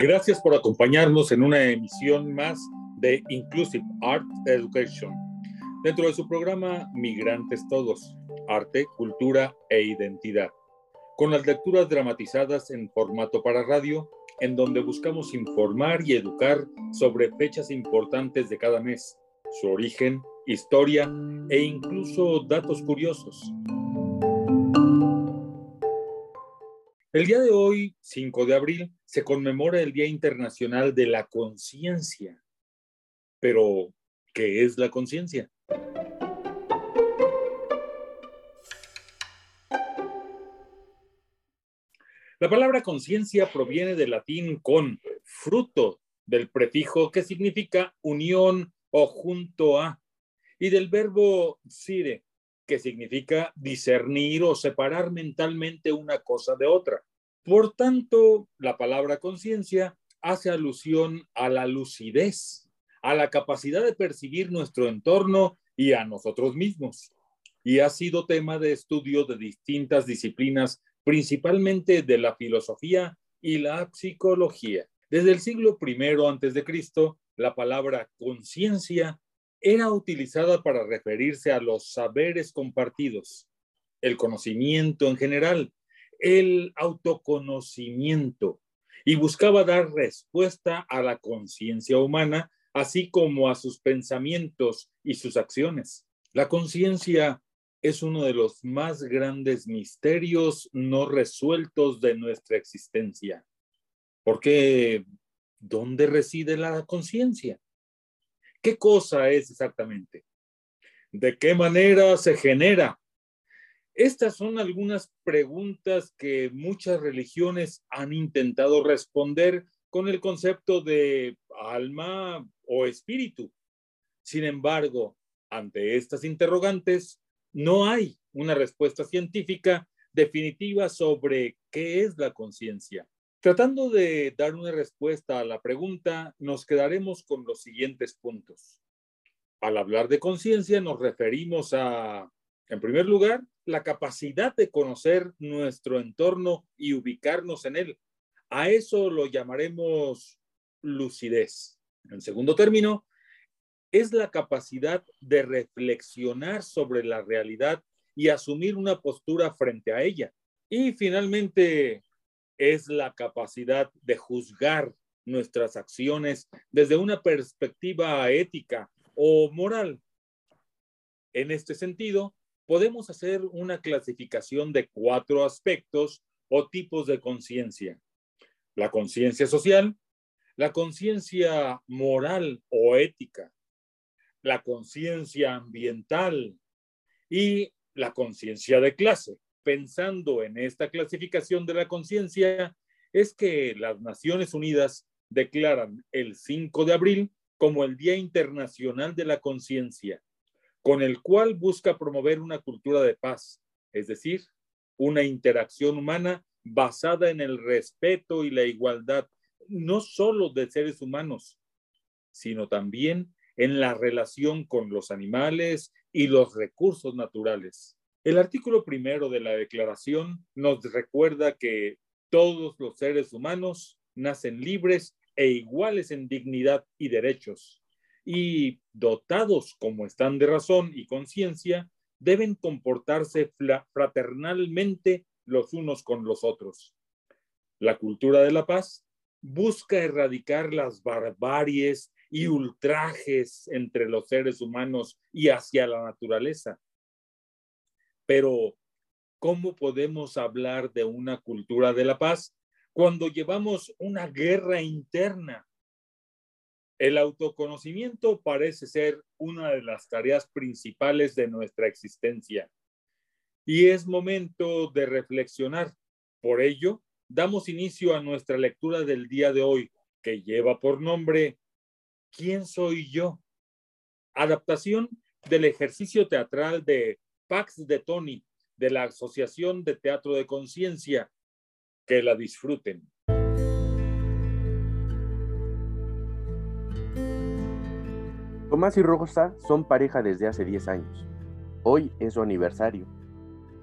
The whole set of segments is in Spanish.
Gracias por acompañarnos en una emisión más de Inclusive Art Education, dentro de su programa Migrantes Todos, Arte, Cultura e Identidad, con las lecturas dramatizadas en formato para radio, en donde buscamos informar y educar sobre fechas importantes de cada mes, su origen, historia e incluso datos curiosos. El día de hoy, 5 de abril, se conmemora el Día Internacional de la Conciencia. Pero, ¿qué es la conciencia? La palabra conciencia proviene del latín con, fruto, del prefijo que significa unión o junto a, y del verbo sire, que significa discernir o separar mentalmente una cosa de otra. Por tanto, la palabra conciencia hace alusión a la lucidez, a la capacidad de percibir nuestro entorno y a nosotros mismos. Y ha sido tema de estudio de distintas disciplinas, principalmente de la filosofía y la psicología. Desde el siglo I Cristo, la palabra conciencia era utilizada para referirse a los saberes compartidos, el conocimiento en general, el autoconocimiento y buscaba dar respuesta a la conciencia humana, así como a sus pensamientos y sus acciones. La conciencia es uno de los más grandes misterios no resueltos de nuestra existencia. Porque, ¿dónde reside la conciencia? ¿Qué cosa es exactamente? ¿De qué manera se genera? Estas son algunas preguntas que muchas religiones han intentado responder con el concepto de alma o espíritu. Sin embargo, ante estas interrogantes, no hay una respuesta científica definitiva sobre qué es la conciencia. Tratando de dar una respuesta a la pregunta, nos quedaremos con los siguientes puntos. Al hablar de conciencia nos referimos a, en primer lugar, la capacidad de conocer nuestro entorno y ubicarnos en él. A eso lo llamaremos lucidez. En segundo término, es la capacidad de reflexionar sobre la realidad y asumir una postura frente a ella. Y finalmente, es la capacidad de juzgar nuestras acciones desde una perspectiva ética o moral. En este sentido, podemos hacer una clasificación de cuatro aspectos o tipos de conciencia. La conciencia social, la conciencia moral o ética, la conciencia ambiental y la conciencia de clase pensando en esta clasificación de la conciencia es que las Naciones Unidas declaran el 5 de abril como el Día Internacional de la Conciencia, con el cual busca promover una cultura de paz, es decir, una interacción humana basada en el respeto y la igualdad, no solo de seres humanos, sino también en la relación con los animales y los recursos naturales. El artículo primero de la declaración nos recuerda que todos los seres humanos nacen libres e iguales en dignidad y derechos, y dotados como están de razón y conciencia, deben comportarse fraternalmente los unos con los otros. La cultura de la paz busca erradicar las barbaries y ultrajes entre los seres humanos y hacia la naturaleza pero, ¿cómo podemos hablar de una cultura de la paz cuando llevamos una guerra interna? El autoconocimiento parece ser una de las tareas principales de nuestra existencia y es momento de reflexionar. Por ello, damos inicio a nuestra lectura del día de hoy, que lleva por nombre ¿Quién soy yo? Adaptación del ejercicio teatral de Pax de Tony de la Asociación de Teatro de Conciencia. Que la disfruten. Tomás y Rosa son pareja desde hace 10 años. Hoy es su aniversario,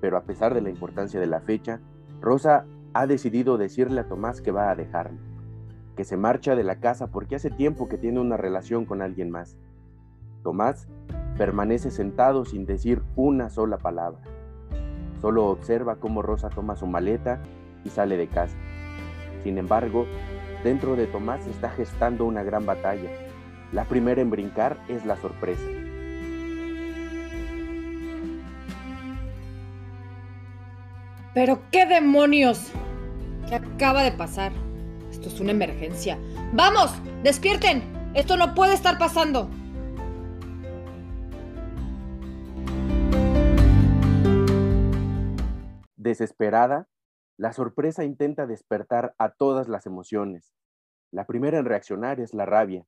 pero a pesar de la importancia de la fecha, Rosa ha decidido decirle a Tomás que va a dejarlo. que se marcha de la casa porque hace tiempo que tiene una relación con alguien más. Tomás permanece sentado sin decir una sola palabra. Solo observa cómo Rosa toma su maleta y sale de casa. Sin embargo, dentro de Tomás se está gestando una gran batalla. La primera en brincar es la sorpresa. Pero qué demonios. ¿Qué acaba de pasar? Esto es una emergencia. ¡Vamos! ¡Despierten! Esto no puede estar pasando. Desesperada, la sorpresa intenta despertar a todas las emociones. La primera en reaccionar es la rabia.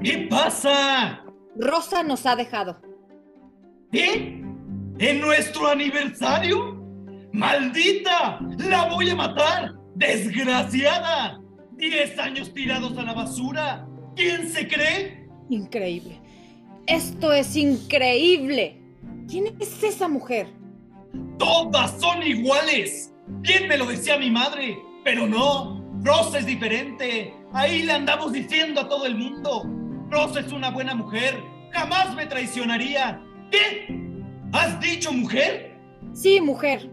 ¿Qué pasa? Rosa nos ha dejado. ¿Qué? ¿En nuestro aniversario? ¡Maldita! ¡La voy a matar! ¡Desgraciada! ¡Diez años tirados a la basura! ¿Quién se cree? Increíble. Esto es increíble. ¿Quién es esa mujer? Todas son iguales. Bien me lo decía mi madre, pero no. Rosa es diferente. Ahí le andamos diciendo a todo el mundo. Rosa es una buena mujer. Jamás me traicionaría. ¿Qué? ¿Has dicho mujer? Sí, mujer.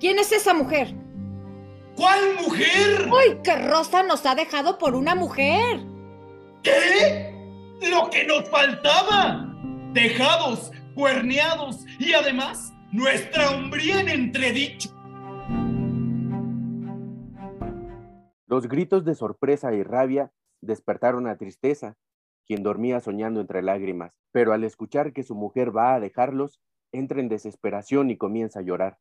¿Quién es esa mujer? ¿Cuál mujer? ¡Uy, que Rosa nos ha dejado por una mujer! ¿Qué? Lo que nos faltaba. Dejados, cuerneados y además nuestra hombría en entredicho. Los gritos de sorpresa y rabia despertaron a Tristeza, quien dormía soñando entre lágrimas, pero al escuchar que su mujer va a dejarlos, entra en desesperación y comienza a llorar.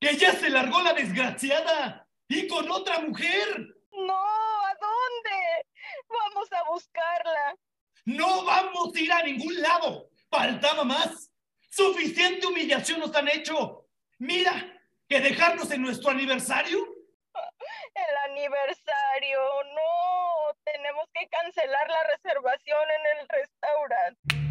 Que ya se largó la desgraciada y con otra mujer. No, ¿a dónde? Vamos a buscarla. No vamos a ir a ningún lado. Faltaba más. Suficiente humillación nos han hecho. Mira, que dejarnos en nuestro aniversario. El aniversario, no. Tenemos que cancelar la reservación en el restaurante.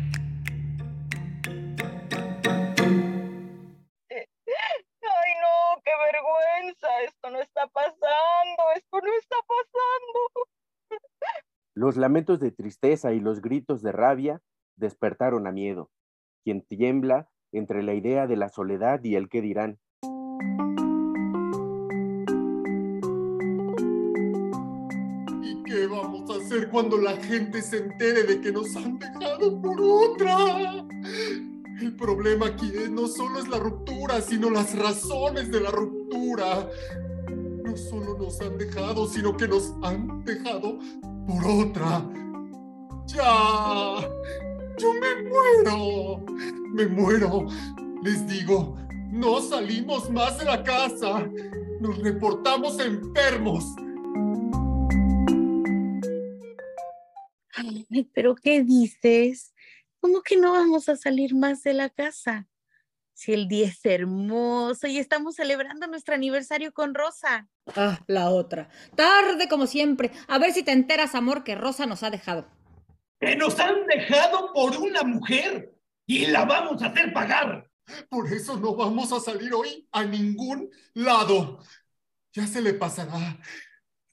Vergüenza. Esto no está pasando. Esto no está pasando. Los lamentos de tristeza y los gritos de rabia despertaron a miedo, quien tiembla entre la idea de la soledad y el qué dirán. ¿Y qué vamos a hacer cuando la gente se entere de que nos han dejado por otra? Problema aquí no solo es la ruptura, sino las razones de la ruptura. No solo nos han dejado, sino que nos han dejado por otra. Ya, yo me muero, me muero. Les digo, no salimos más de la casa. Nos reportamos enfermos. Pero ¿qué dices? ¿Cómo que no vamos a salir más de la casa? Si el día es hermoso y estamos celebrando nuestro aniversario con Rosa. Ah, la otra. Tarde como siempre. A ver si te enteras, amor, que Rosa nos ha dejado. Que nos han dejado por una mujer y la vamos a hacer pagar. Por eso no vamos a salir hoy a ningún lado. Ya se le pasará.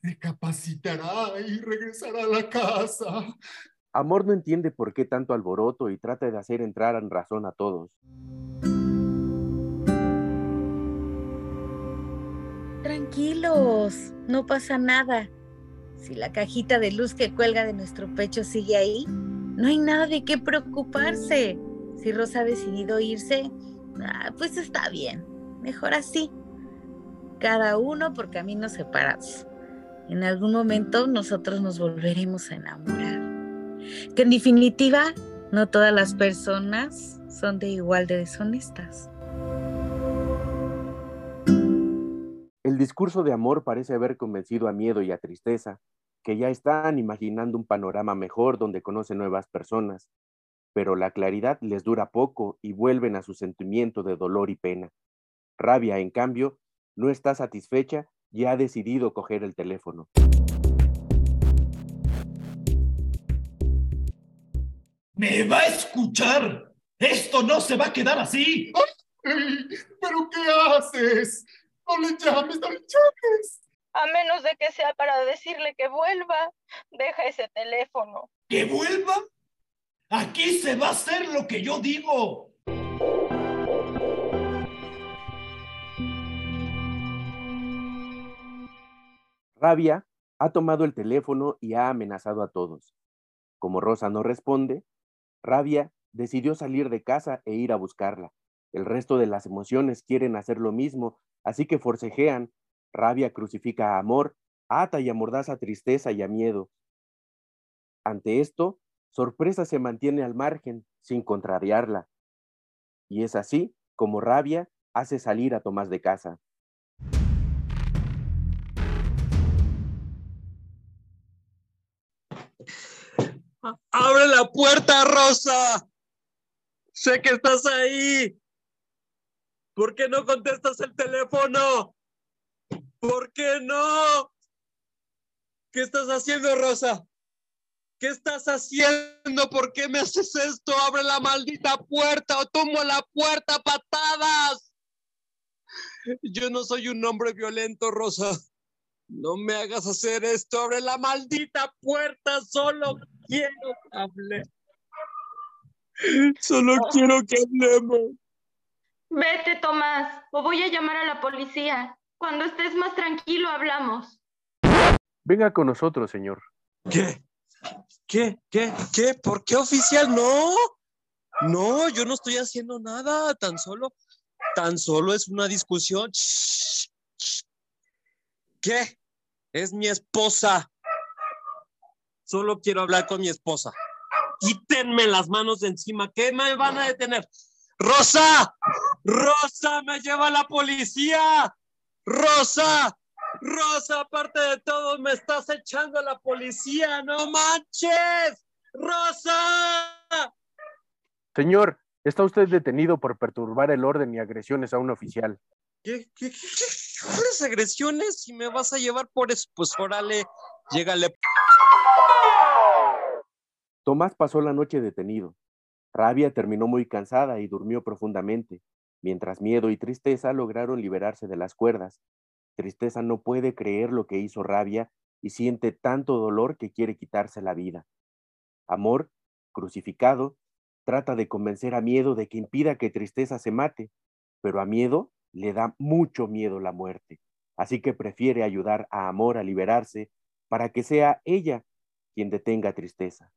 Recapacitará y regresará a la casa. Amor no entiende por qué tanto alboroto y trata de hacer entrar en razón a todos. Tranquilos, no pasa nada. Si la cajita de luz que cuelga de nuestro pecho sigue ahí, no hay nada de qué preocuparse. Si Rosa ha decidido irse, ah, pues está bien. Mejor así. Cada uno por caminos separados. En algún momento nosotros nos volveremos a enamorar. Que en definitiva, no todas las personas son de igual de deshonestas. El discurso de amor parece haber convencido a miedo y a tristeza, que ya están imaginando un panorama mejor donde conocen nuevas personas. pero la claridad les dura poco y vuelven a su sentimiento de dolor y pena. Rabia, en cambio, no está satisfecha y ha decidido coger el teléfono. ¿Me va a escuchar? Esto no se va a quedar así. Ay, ¿Pero qué haces? No le llames, no le llames. A menos de que sea para decirle que vuelva, deja ese teléfono. ¿Que vuelva? Aquí se va a hacer lo que yo digo. Rabia ha tomado el teléfono y ha amenazado a todos. Como Rosa no responde, Rabia decidió salir de casa e ir a buscarla. El resto de las emociones quieren hacer lo mismo, así que forcejean. Rabia crucifica a amor, ata y amordaza tristeza y a miedo. Ante esto, sorpresa se mantiene al margen, sin contrariarla. Y es así como Rabia hace salir a Tomás de casa. ¡Abre la puerta, Rosa! Sé que estás ahí. ¿Por qué no contestas el teléfono? ¿Por qué no? ¿Qué estás haciendo, Rosa? ¿Qué estás haciendo? ¿Por qué me haces esto? Abre la maldita puerta o tomo la puerta patadas. Yo no soy un hombre violento, Rosa. No me hagas hacer esto. Abre la maldita puerta. Solo quiero que hable. Solo quiero que hablemos. Vete, Tomás, o voy a llamar a la policía. Cuando estés más tranquilo, hablamos. Venga con nosotros, señor. ¿Qué? ¿Qué? ¿Qué? ¿Qué? ¿Por qué oficial? No. No, yo no estoy haciendo nada. Tan solo, tan solo es una discusión. ¿Qué? Es mi esposa. Solo quiero hablar con mi esposa. Quítenme las manos de encima. ¿Qué me van a detener? Rosa, Rosa, me lleva la policía. Rosa, Rosa, aparte de todo, me estás echando a la policía. No manches. Rosa. Señor, está usted detenido por perturbar el orden y agresiones a un oficial. ¿Qué, qué, qué, ¿Cuáles agresiones? Si me vas a llevar por eso, pues órale, llégale. Tomás pasó la noche detenido. Rabia terminó muy cansada y durmió profundamente, mientras miedo y tristeza lograron liberarse de las cuerdas. Tristeza no puede creer lo que hizo Rabia y siente tanto dolor que quiere quitarse la vida. Amor, crucificado, trata de convencer a Miedo de que impida que Tristeza se mate, pero a Miedo le da mucho miedo la muerte, así que prefiere ayudar a Amor a liberarse para que sea ella quien detenga Tristeza.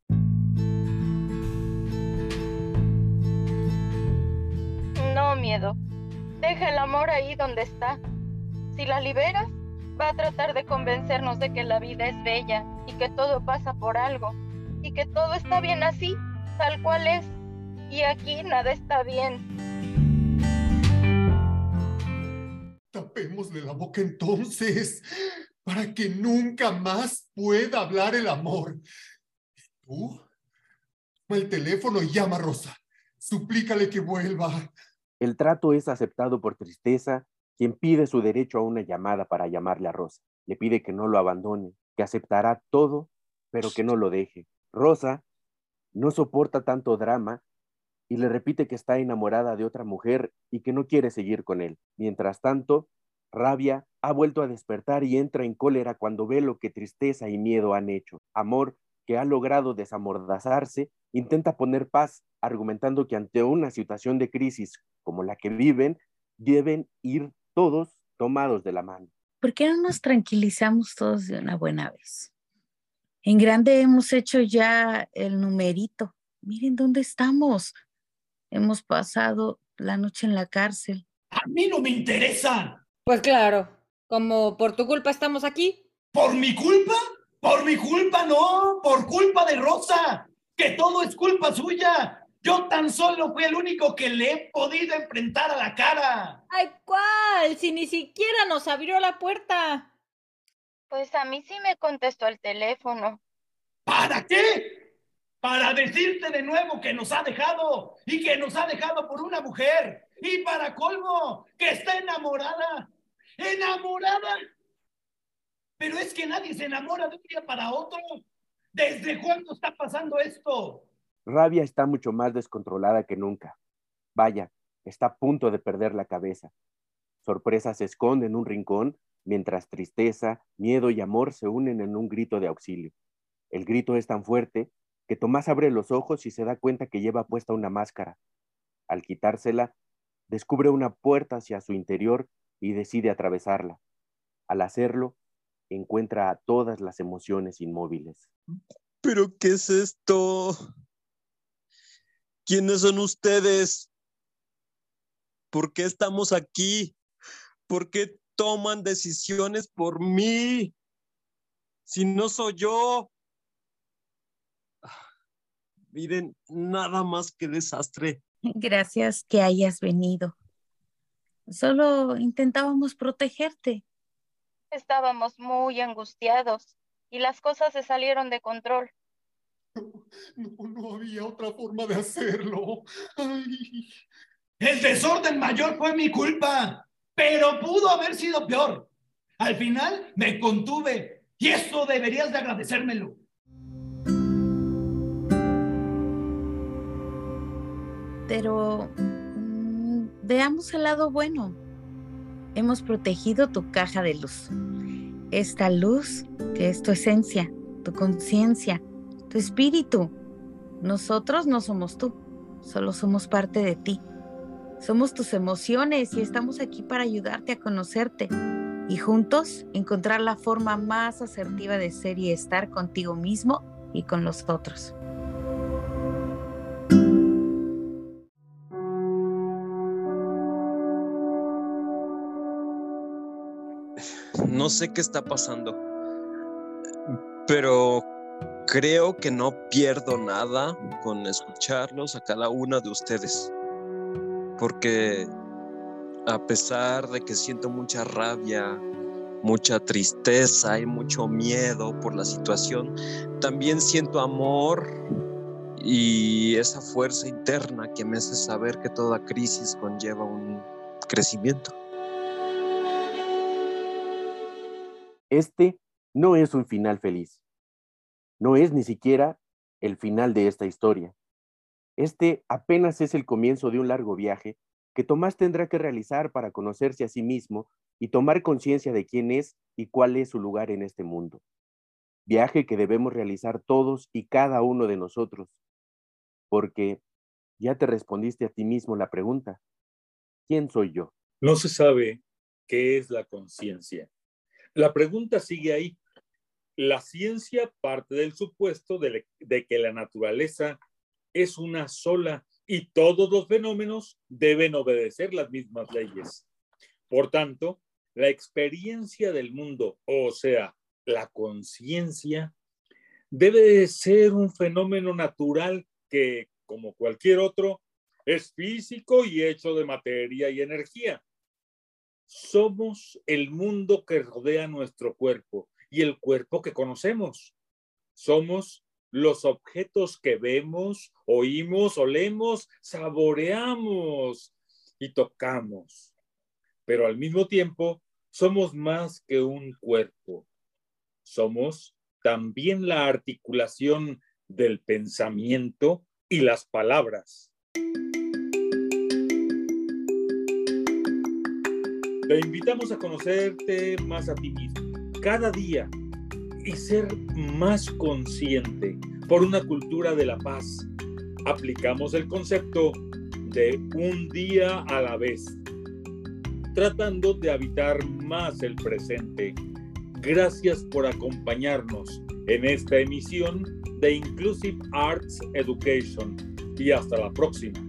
Miedo. Deja el amor ahí donde está. Si la liberas, va a tratar de convencernos de que la vida es bella y que todo pasa por algo y que todo está bien así, tal cual es. Y aquí nada está bien. Tapémosle la boca entonces, para que nunca más pueda hablar el amor. ¿Y tú? Toma el teléfono y llama a Rosa. Suplícale que vuelva. El trato es aceptado por Tristeza, quien pide su derecho a una llamada para llamarle a Rosa. Le pide que no lo abandone, que aceptará todo, pero que no lo deje. Rosa no soporta tanto drama y le repite que está enamorada de otra mujer y que no quiere seguir con él. Mientras tanto, Rabia ha vuelto a despertar y entra en cólera cuando ve lo que tristeza y miedo han hecho. Amor, que ha logrado desamordazarse, intenta poner paz, argumentando que ante una situación de crisis como la que viven, deben ir todos tomados de la mano. ¿Por qué no nos tranquilizamos todos de una buena vez? En grande hemos hecho ya el numerito. Miren dónde estamos. Hemos pasado la noche en la cárcel. A mí no me interesa. Pues claro, como por tu culpa estamos aquí. ¿Por mi culpa? Por mi culpa no, por culpa de Rosa. Que todo es culpa suya. Yo tan solo fui el único que le he podido enfrentar a la cara. Ay, ¿cuál? Si ni siquiera nos abrió la puerta. Pues a mí sí me contestó el teléfono. ¿Para qué? para decirte de nuevo que nos ha dejado y que nos ha dejado por una mujer. Y para colmo, que está enamorada. Enamorada. Pero es que nadie se enamora de un día para otro. ¿Desde cuándo está pasando esto? Rabia está mucho más descontrolada que nunca. Vaya, está a punto de perder la cabeza. Sorpresa se esconde en un rincón, mientras tristeza, miedo y amor se unen en un grito de auxilio. El grito es tan fuerte que Tomás abre los ojos y se da cuenta que lleva puesta una máscara. Al quitársela, descubre una puerta hacia su interior y decide atravesarla. Al hacerlo, encuentra a todas las emociones inmóviles. ¿Pero qué es esto? ¿Quiénes son ustedes? ¿Por qué estamos aquí? ¿Por qué toman decisiones por mí? Si no soy yo. Miren, nada más que desastre. Gracias que hayas venido. Solo intentábamos protegerte. Estábamos muy angustiados y las cosas se salieron de control. No, no había otra forma de hacerlo. Ay. El desorden mayor fue mi culpa, pero pudo haber sido peor. Al final me contuve y eso deberías de agradecérmelo. Pero mm, veamos el lado bueno. Hemos protegido tu caja de luz. Esta luz que es tu esencia, tu conciencia, tu espíritu. Nosotros no somos tú, solo somos parte de ti. Somos tus emociones y estamos aquí para ayudarte a conocerte y juntos encontrar la forma más asertiva de ser y estar contigo mismo y con los otros. No sé qué está pasando, pero creo que no pierdo nada con escucharlos a cada una de ustedes. Porque a pesar de que siento mucha rabia, mucha tristeza y mucho miedo por la situación, también siento amor y esa fuerza interna que me hace saber que toda crisis conlleva un crecimiento. Este no es un final feliz. No es ni siquiera el final de esta historia. Este apenas es el comienzo de un largo viaje que Tomás tendrá que realizar para conocerse a sí mismo y tomar conciencia de quién es y cuál es su lugar en este mundo. Viaje que debemos realizar todos y cada uno de nosotros, porque ya te respondiste a ti mismo la pregunta, ¿quién soy yo? No se sabe qué es la conciencia. La pregunta sigue ahí. La ciencia parte del supuesto de, que la naturaleza es una sola y todos los fenómenos deben obedecer las mismas leyes. Por tanto, la experiencia del mundo, o sea, la conciencia, debe ser un fenómeno natural que, como cualquier otro, es físico y hecho de materia y energía. Somos el mundo que rodea nuestro cuerpo y el cuerpo que conocemos. Somos los objetos que vemos, oímos, olemos, saboreamos y tocamos. Pero al mismo tiempo, somos más que un cuerpo. Somos también la articulación del pensamiento y las palabras. Te invitamos a conocerte más a ti mismo cada día y ser más consciente por una cultura de la paz. Aplicamos el concepto de un día a la vez, tratando de habitar más el presente. Gracias por acompañarnos en esta emisión de Inclusive Arts Education y hasta la próxima.